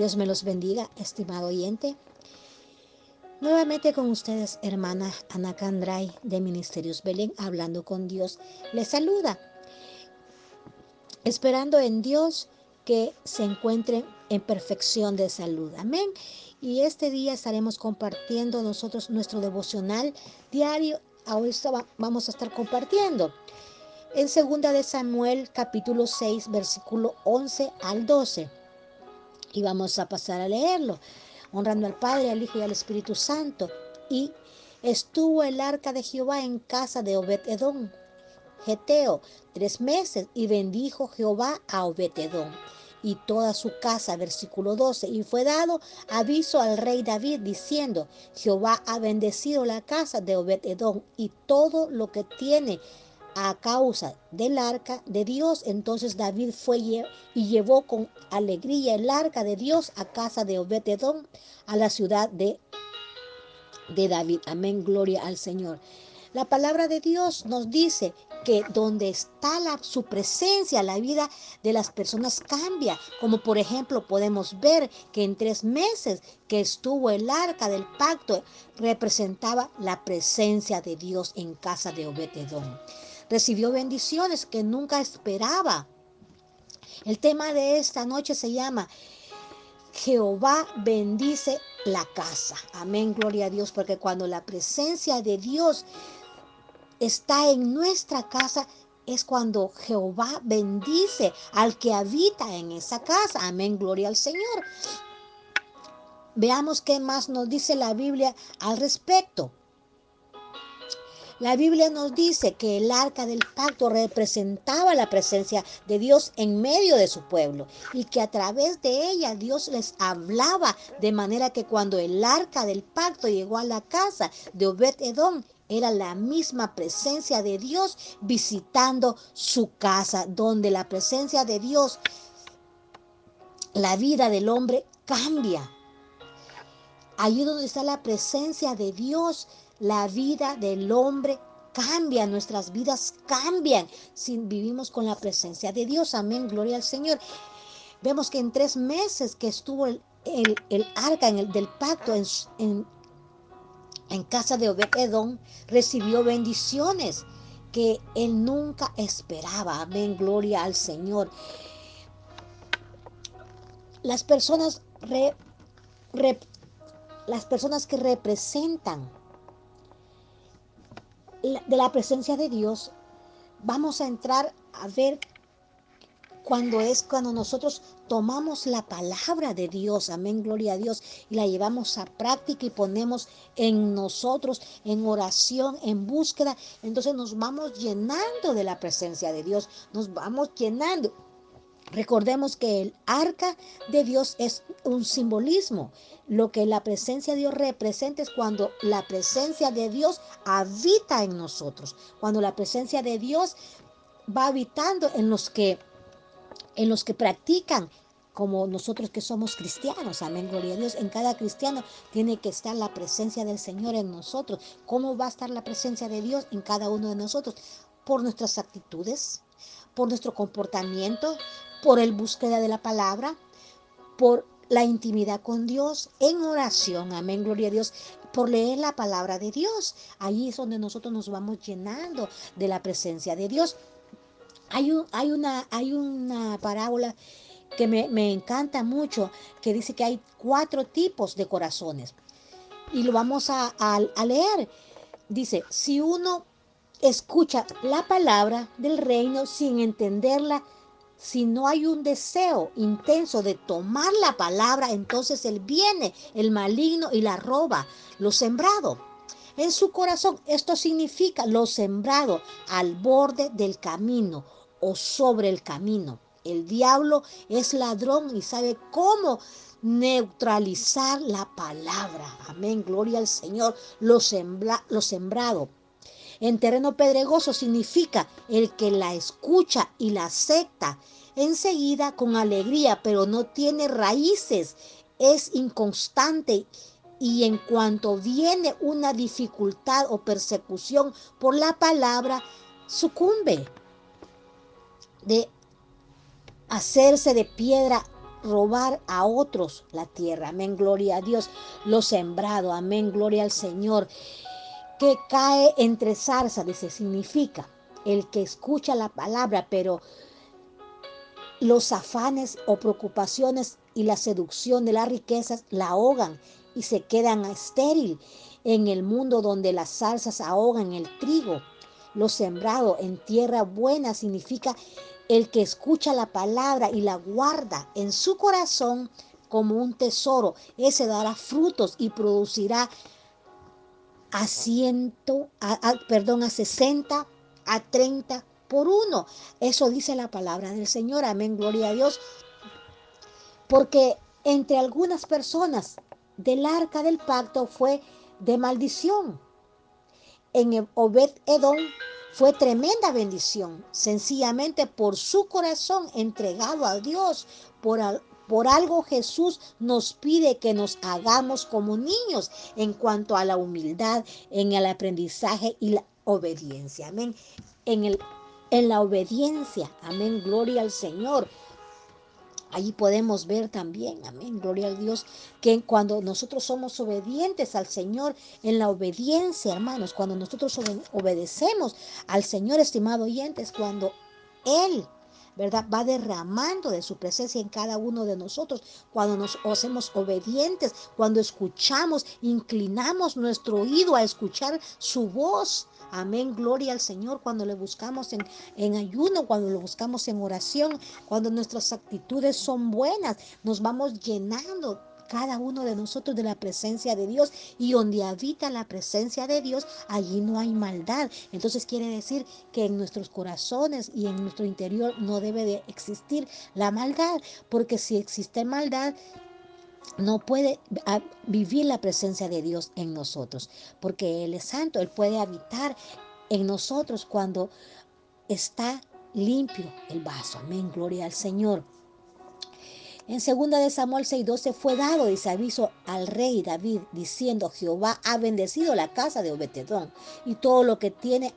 Dios me los bendiga, estimado oyente. Nuevamente con ustedes, hermana Ana Candray de Ministerios Belén, hablando con Dios. Les saluda, esperando en Dios que se encuentren en perfección de salud. Amén. Y este día estaremos compartiendo nosotros nuestro devocional diario. Hoy vamos a estar compartiendo en segunda de Samuel capítulo 6 versículo 11 al 12. Y vamos a pasar a leerlo, honrando al Padre, al Hijo y al Espíritu Santo. Y estuvo el arca de Jehová en casa de Obed Edom, Geteo, tres meses, y bendijo Jehová a Obed Edom y toda su casa, versículo 12, y fue dado aviso al rey David diciendo, Jehová ha bendecido la casa de Obed Edom y todo lo que tiene a causa del arca de Dios. Entonces David fue y llevó con alegría el arca de Dios a casa de Obed-Edom, a la ciudad de, de David. Amén, gloria al Señor. La palabra de Dios nos dice que donde está su presencia, la vida de las personas cambia. Como por ejemplo podemos ver que en tres meses que estuvo el arca del pacto representaba la presencia de Dios en casa de Obed-Edom recibió bendiciones que nunca esperaba. El tema de esta noche se llama Jehová bendice la casa. Amén, gloria a Dios, porque cuando la presencia de Dios está en nuestra casa, es cuando Jehová bendice al que habita en esa casa. Amén, gloria al Señor. Veamos qué más nos dice la Biblia al respecto. La Biblia nos dice que el arca del pacto representaba la presencia de Dios en medio de su pueblo y que a través de ella Dios les hablaba de manera que cuando el arca del pacto llegó a la casa de Obed Edom, era la misma presencia de Dios visitando su casa, donde la presencia de Dios, la vida del hombre cambia. Allí donde está la presencia de Dios, la vida del hombre cambia, nuestras vidas cambian si vivimos con la presencia de Dios. Amén, gloria al Señor. Vemos que en tres meses que estuvo el, arca en el, del pacto en, en, casa de Obed Edom, recibió bendiciones que él nunca esperaba. Amén, gloria al Señor. Las personas, las personas que representan de la presencia de Dios, vamos a entrar a ver cuando es cuando nosotros tomamos la palabra de Dios, amén, gloria a Dios, y la llevamos a práctica y ponemos en nosotros, en oración, en búsqueda, entonces nos vamos llenando de la presencia de Dios, nos vamos llenando. Recordemos que el arca de Dios es un simbolismo. Lo que la presencia de Dios representa es cuando la presencia de Dios habita en nosotros. Cuando la presencia de Dios va habitando en los que en los que practican como nosotros que somos cristianos, amén, gloria a Dios. En cada cristiano tiene que estar la presencia del Señor en nosotros. ¿Cómo va a estar la presencia de Dios en cada uno de nosotros? Por nuestras actitudes, por nuestro comportamiento, por el búsqueda de la palabra, por la intimidad con Dios en oración, amén, gloria a Dios, por leer la palabra de Dios. Ahí es donde nosotros nos vamos llenando de la presencia de Dios. Hay, hay, una, hay una parábola que me, encanta mucho, que dice que hay cuatro tipos de corazones. Y lo vamos a, a leer. Dice, si uno escucha la palabra del reino sin entenderla, si no hay un deseo intenso de tomar la palabra, entonces él viene, el maligno, y la roba, lo sembrado. En su corazón, esto significa lo sembrado al borde del camino o sobre el camino. El diablo es ladrón y sabe cómo neutralizar la palabra. Amén, gloria al Señor. Lo, lo sembrado en terreno pedregoso significa el que la escucha y la acepta enseguida con alegría, pero no tiene raíces, es inconstante y en cuanto viene una dificultad o persecución por la palabra, sucumbe de hacerse de piedra robar a otros la tierra. Amén, gloria a Dios. Lo sembrado, amén, gloria al Señor. Que cae entre zarzas, dice, significa el que escucha la palabra, pero los afanes o preocupaciones y la seducción de las riquezas la ahogan y se quedan estéril en el mundo donde las salsas ahogan el trigo. Lo sembrado en tierra buena significa el que escucha la palabra y la guarda en su corazón como un tesoro. Ese dará frutos y producirá a ciento, perdón, a 60, a 30 por uno. Eso dice la palabra del Señor. Amén, gloria a Dios. Porque entre algunas personas del arca del pacto fue de maldición. En Obed Edom fue tremenda bendición, sencillamente por su corazón entregado a Dios. Por, por algo Jesús nos pide que nos hagamos como niños en cuanto a la humildad, en el aprendizaje y la obediencia. Amén. En, el, en la obediencia. Amén. Gloria al Señor. Allí podemos ver también, amén, gloria al Dios, que cuando nosotros somos obedientes al Señor, en la obediencia, hermanos, cuando nosotros obedecemos al Señor, estimado oyentes, cuando Él ¿verdad? Va derramando de su presencia en cada uno de nosotros cuando nos hacemos obedientes, cuando escuchamos, inclinamos nuestro oído a escuchar su voz. Amén, gloria al Señor cuando le buscamos en, en ayuno, cuando lo buscamos en oración, cuando nuestras actitudes son buenas, nos vamos llenando cada uno de nosotros de la presencia de Dios y donde habita la presencia de Dios, allí no hay maldad. Entonces quiere decir que en nuestros corazones y en nuestro interior no debe de existir la maldad, porque si existe maldad, no puede ah, vivir la presencia de Dios en nosotros, porque Él es santo, Él puede habitar en nosotros cuando está limpio el vaso. Amén, gloria al Señor. En 2 de Samuel 6:12 fue dado ese aviso al rey David diciendo, Jehová ha bendecido la casa de Obetedón y todo lo que tiene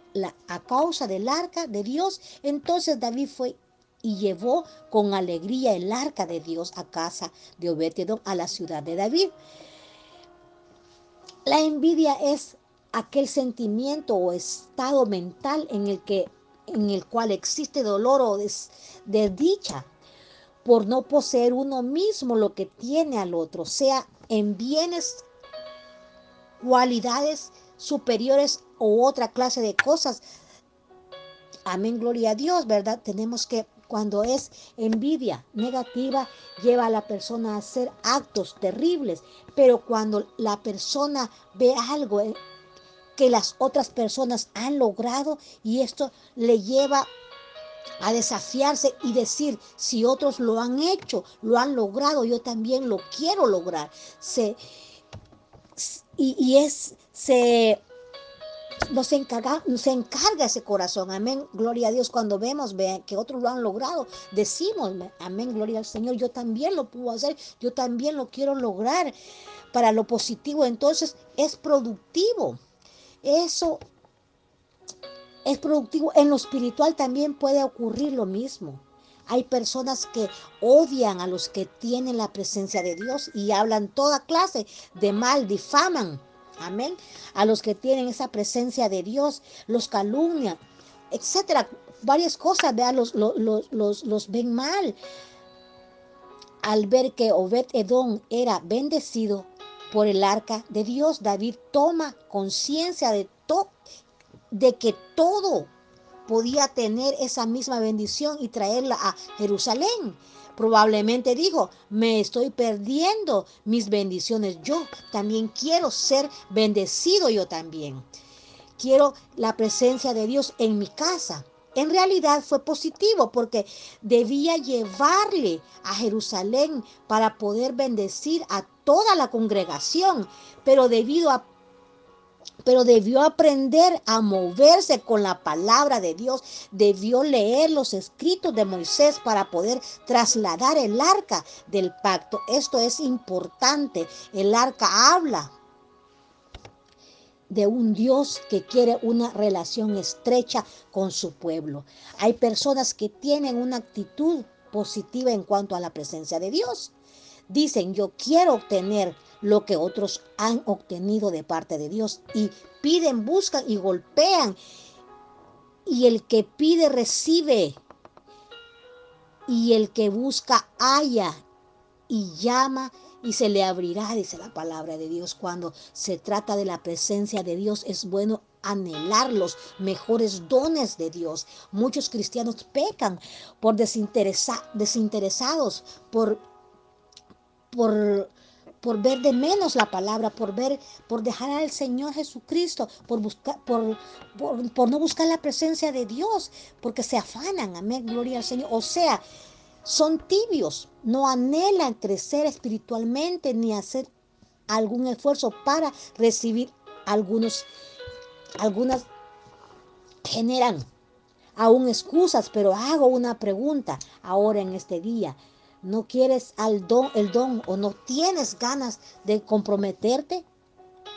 a causa del arca de Dios. Entonces David fue y llevó con alegría el arca de Dios a casa de Obetedón, a la ciudad de David. La envidia es aquel sentimiento o estado mental en el que en el cual existe dolor o desdicha por no poseer uno mismo lo que tiene al otro, sea en bienes, cualidades superiores o otra clase de cosas. Amén, gloria a Dios, ¿verdad? Tenemos que, cuando es envidia negativa, lleva a la persona a hacer actos terribles, pero cuando la persona ve algo eh, que las otras personas han logrado y esto le lleva a desafiarse y decir, si otros lo han hecho, lo han logrado, yo también lo quiero lograr. Se, y, es, se, nos encarga, encarga ese corazón, amén, gloria a Dios, cuando vemos que otros lo han logrado, decimos, amén, gloria al Señor, yo también lo puedo hacer, yo también lo quiero lograr para lo positivo, entonces es productivo. Eso es productivo. En lo espiritual también puede ocurrir lo mismo. Hay personas que odian a los que tienen la presencia de Dios y hablan toda clase de mal, difaman. Amén. A los que tienen esa presencia de Dios, los calumnian, etcétera. Varias cosas, vean, los, los, los, ven mal. Al ver que Obed Edom era bendecido por el arca de Dios, David toma conciencia de todo de que todo podía tener esa misma bendición y traerla a Jerusalén. Probablemente dijo, me estoy perdiendo mis bendiciones. Yo también quiero ser bendecido yo también. Quiero la presencia de Dios en mi casa. En realidad fue positivo porque debía llevarle a Jerusalén para poder bendecir a toda la congregación, pero debido a pero debió aprender a moverse con la palabra de Dios, debió leer los escritos de Moisés para poder trasladar el arca del pacto. Esto es importante. El arca habla de un Dios que quiere una relación estrecha con su pueblo. Hay personas que tienen una actitud positiva en cuanto a la presencia de Dios. Dicen, yo quiero obtener lo que otros han obtenido de parte de Dios y piden, buscan y golpean. Y el que pide recibe. Y el que busca halla y llama y se le abrirá, dice la palabra de Dios. Cuando se trata de la presencia de Dios es bueno anhelar los mejores dones de Dios. Muchos cristianos pecan por desinteresados, por, por, por ver de menos la palabra, por ver, por dejar al Señor Jesucristo, por buscar, por, por, no buscar la presencia de Dios, porque se afanan, amén, gloria al Señor. O sea, son tibios, no anhelan crecer espiritualmente ni hacer algún esfuerzo para recibir algunos algunas generan aún excusas, pero hago una pregunta ahora en este día. ¿No quieres al don, el don o no tienes ganas de comprometerte?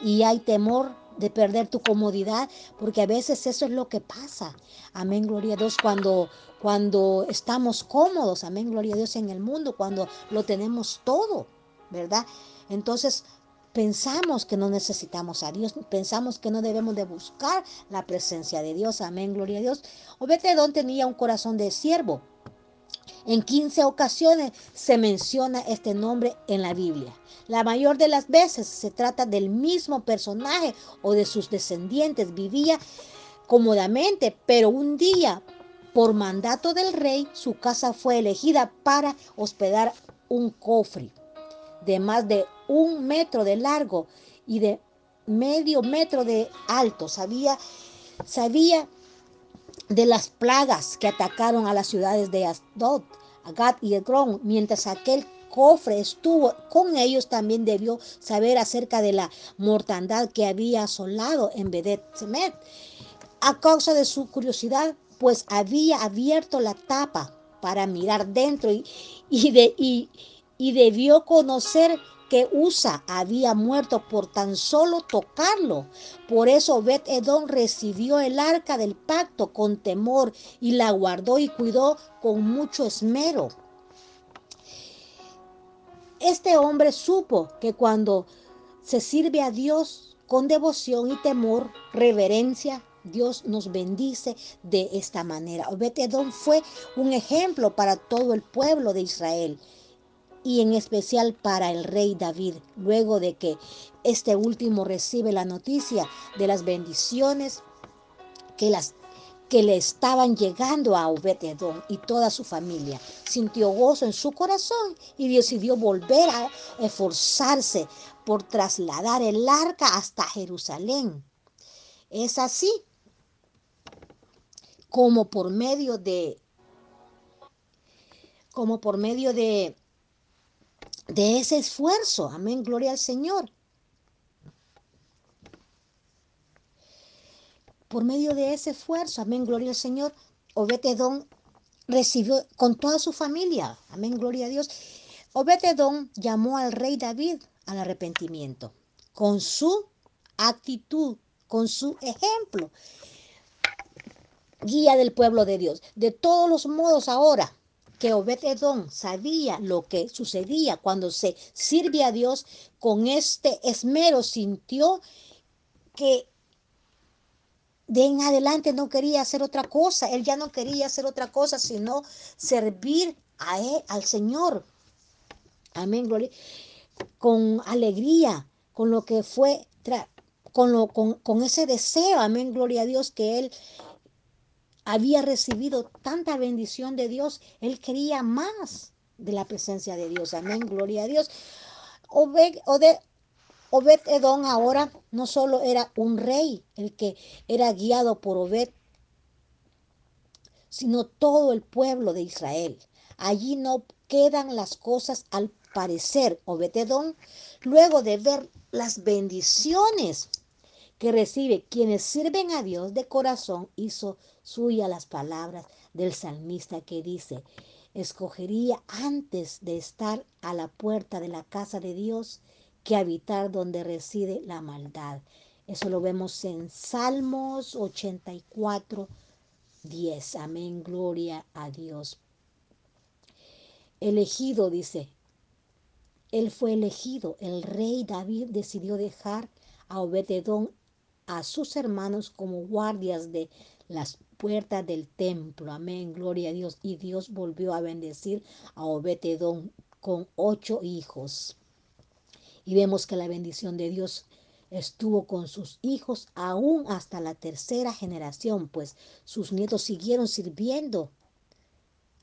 Y hay temor de perder tu comodidad, porque a veces eso es lo que pasa. Amén, gloria a Dios, cuando, cuando estamos cómodos, amén, gloria a Dios en el mundo, cuando lo tenemos todo, ¿verdad? Entonces, pensamos que no necesitamos a Dios, pensamos que no debemos de buscar la presencia de Dios. Amén, gloria a Dios. Obededón tenía un corazón de siervo. En 15 ocasiones se menciona este nombre en la Biblia. La mayor de las veces se trata del mismo personaje o de sus descendientes. Vivía cómodamente, pero un día, por mandato del rey, su casa fue elegida para hospedar un cofre de más de un metro de largo y de medio metro de alto. Sabía, sabía de las plagas que atacaron a las ciudades de Asdod, Agat y Egron, mientras aquel cofre estuvo con ellos, también debió saber acerca de la mortandad que había asolado en Bedet Semet. A causa de su curiosidad, pues había abierto la tapa para mirar dentro y, y, de, y, y debió conocer que Usa había muerto por tan solo tocarlo. Por eso Bet Edom recibió el arca del pacto con temor y la guardó y cuidó con mucho esmero. Este hombre supo que cuando se sirve a Dios con devoción y temor, reverencia, Dios nos bendice de esta manera. Bet Edom fue un ejemplo para todo el pueblo de Israel y en especial para el rey David, luego de que este último recibe la noticia de las bendiciones que, las, que le estaban llegando a Obed-Edom y toda su familia. Sintió gozo en su corazón y decidió volver a esforzarse por trasladar el arca hasta Jerusalén. Es así como por medio de como por medio de de ese esfuerzo. Amén, gloria al Señor. Por medio de ese esfuerzo, amén, gloria al Señor, Obetedón recibió con toda su familia, amén, gloria a Dios. Obetedón llamó al rey David al arrepentimiento con su actitud, con su ejemplo, guía del pueblo de Dios. De todos los modos ahora, que Obed-Edom sabía lo que sucedía cuando se sirve a Dios, con este esmero sintió que de en adelante no quería hacer otra cosa. Él ya no quería hacer otra cosa sino servir a él, al Señor. Amén, gloria. Con alegría, con lo que fue, con, lo, con, con ese deseo, amén, gloria a Dios, que él había recibido tanta bendición de Dios, él quería más de la presencia de Dios. Amén, gloria a Dios. Obed, Edom ahora no solo era un rey, el que era guiado por Obed, sino todo el pueblo de Israel. Allí no quedan las cosas al parecer. Obed Edom, luego de ver las bendiciones que recibe quienes sirven a Dios de corazón, hizo suya las palabras del salmista que dice, escogería antes de estar a la puerta de la casa de Dios que habitar donde reside la maldad. Eso lo vemos en Salmos 84, 10. Amén, gloria a Dios. elegido, dice. Él fue elegido. El rey David decidió dejar a Obededón a sus hermanos como guardias de las puertas del templo. Amén, gloria a Dios. Y Dios volvió a bendecir a Obededón con ocho hijos. Y vemos que la bendición de Dios estuvo con sus hijos aún hasta la tercera generación, pues sus nietos siguieron sirviendo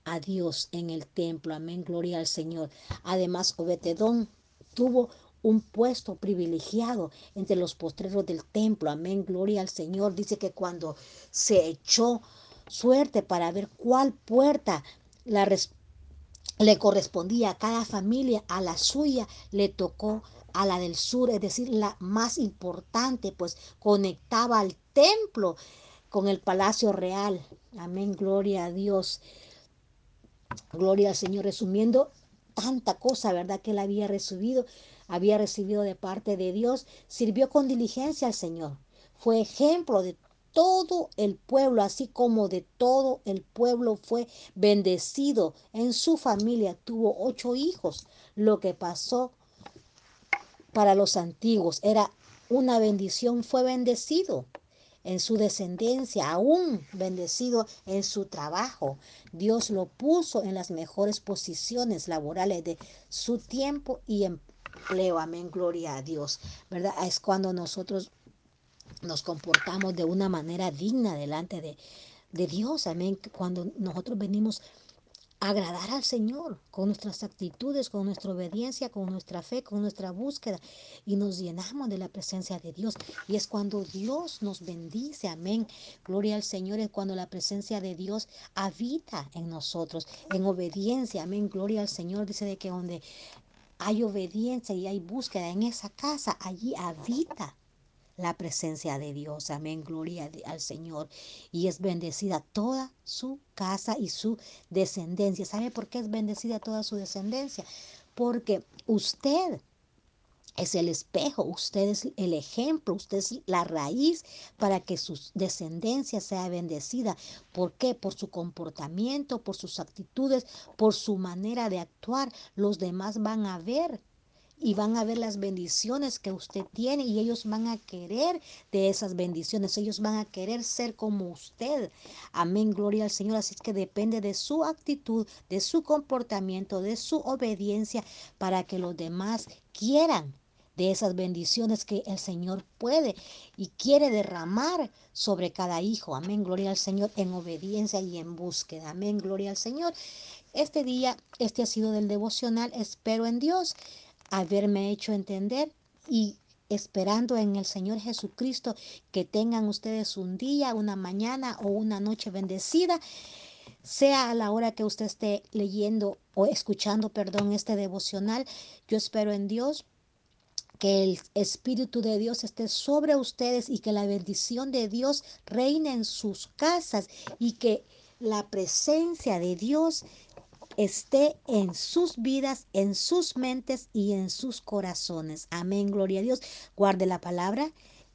a Dios en el templo. Amén, gloria al Señor. Además, Obetedón tuvo un puesto privilegiado entre los postreros del templo. Amén, gloria al Señor. Dice que cuando se echó suerte para ver cuál puerta la le correspondía a cada familia, a la suya le tocó a la del sur, es decir, la más importante, pues conectaba al templo con el palacio real. Amén, gloria a Dios. Gloria al Señor, resumiendo tanta cosa, ¿verdad? Que él había recibido, había recibido de parte de Dios, sirvió con diligencia al Señor. Fue ejemplo de todo el pueblo, así como de todo el pueblo fue bendecido. En su familia tuvo ocho hijos. Lo que pasó para los antiguos era una bendición, fue bendecido en su descendencia, aún bendecido en su trabajo. Dios lo puso en las mejores posiciones laborales de su tiempo y Amén, gloria a Dios. ¿Verdad? Es cuando nosotros nos comportamos de una manera digna delante de, de Dios. Amén. Cuando nosotros venimos agradar al Señor con nuestras actitudes, con nuestra obediencia, con nuestra fe, con nuestra búsqueda y nos llenamos de la presencia de Dios. Y es cuando Dios nos bendice, amén. Gloria al Señor es cuando la presencia de Dios habita en nosotros, en obediencia, amén. Gloria al Señor dice de que donde hay obediencia y hay búsqueda en esa casa, allí habita la presencia de Dios. Amén, gloria al Señor. Y es bendecida toda su casa y su descendencia. ¿Sabe por qué es bendecida toda su descendencia? Porque usted es el espejo, usted es el ejemplo, usted es la raíz para que su descendencia sea bendecida. ¿Por qué? Por su comportamiento, por sus actitudes, por su manera de actuar. Los demás van a ver y van a ver las bendiciones que usted tiene y ellos van a querer de esas bendiciones, ellos van a querer ser como usted. Amén, gloria al Señor. Así que depende de su actitud, de su comportamiento, de su obediencia para que los demás quieran de esas bendiciones que el Señor puede y quiere derramar sobre cada hijo. Amén, gloria al Señor en obediencia y en búsqueda. Amén, gloria al Señor. Este día, este ha sido del devocional. Espero en Dios haberme hecho entender y esperando en el Señor Jesucristo que tengan ustedes un día, una mañana o una noche bendecida, sea a la hora que usted esté leyendo o escuchando, perdón, este devocional. Yo espero en Dios que el Espíritu de Dios esté sobre ustedes y que la bendición de Dios reine en sus casas y que la presencia de Dios esté en sus vidas, en sus mentes y en sus corazones. Amén, gloria a Dios. Guarde la palabra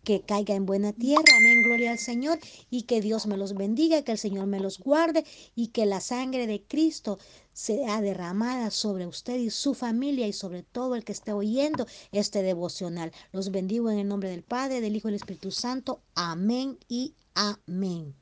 que caiga en buena tierra. Amén, gloria al Señor. Y que Dios me los bendiga, que el Señor me los guarde y que la sangre de Cristo sea derramada sobre usted y su familia y sobre todo el que esté oyendo este devocional. Los bendigo en el nombre del Padre, del Hijo y del Espíritu Santo. Amén y amén.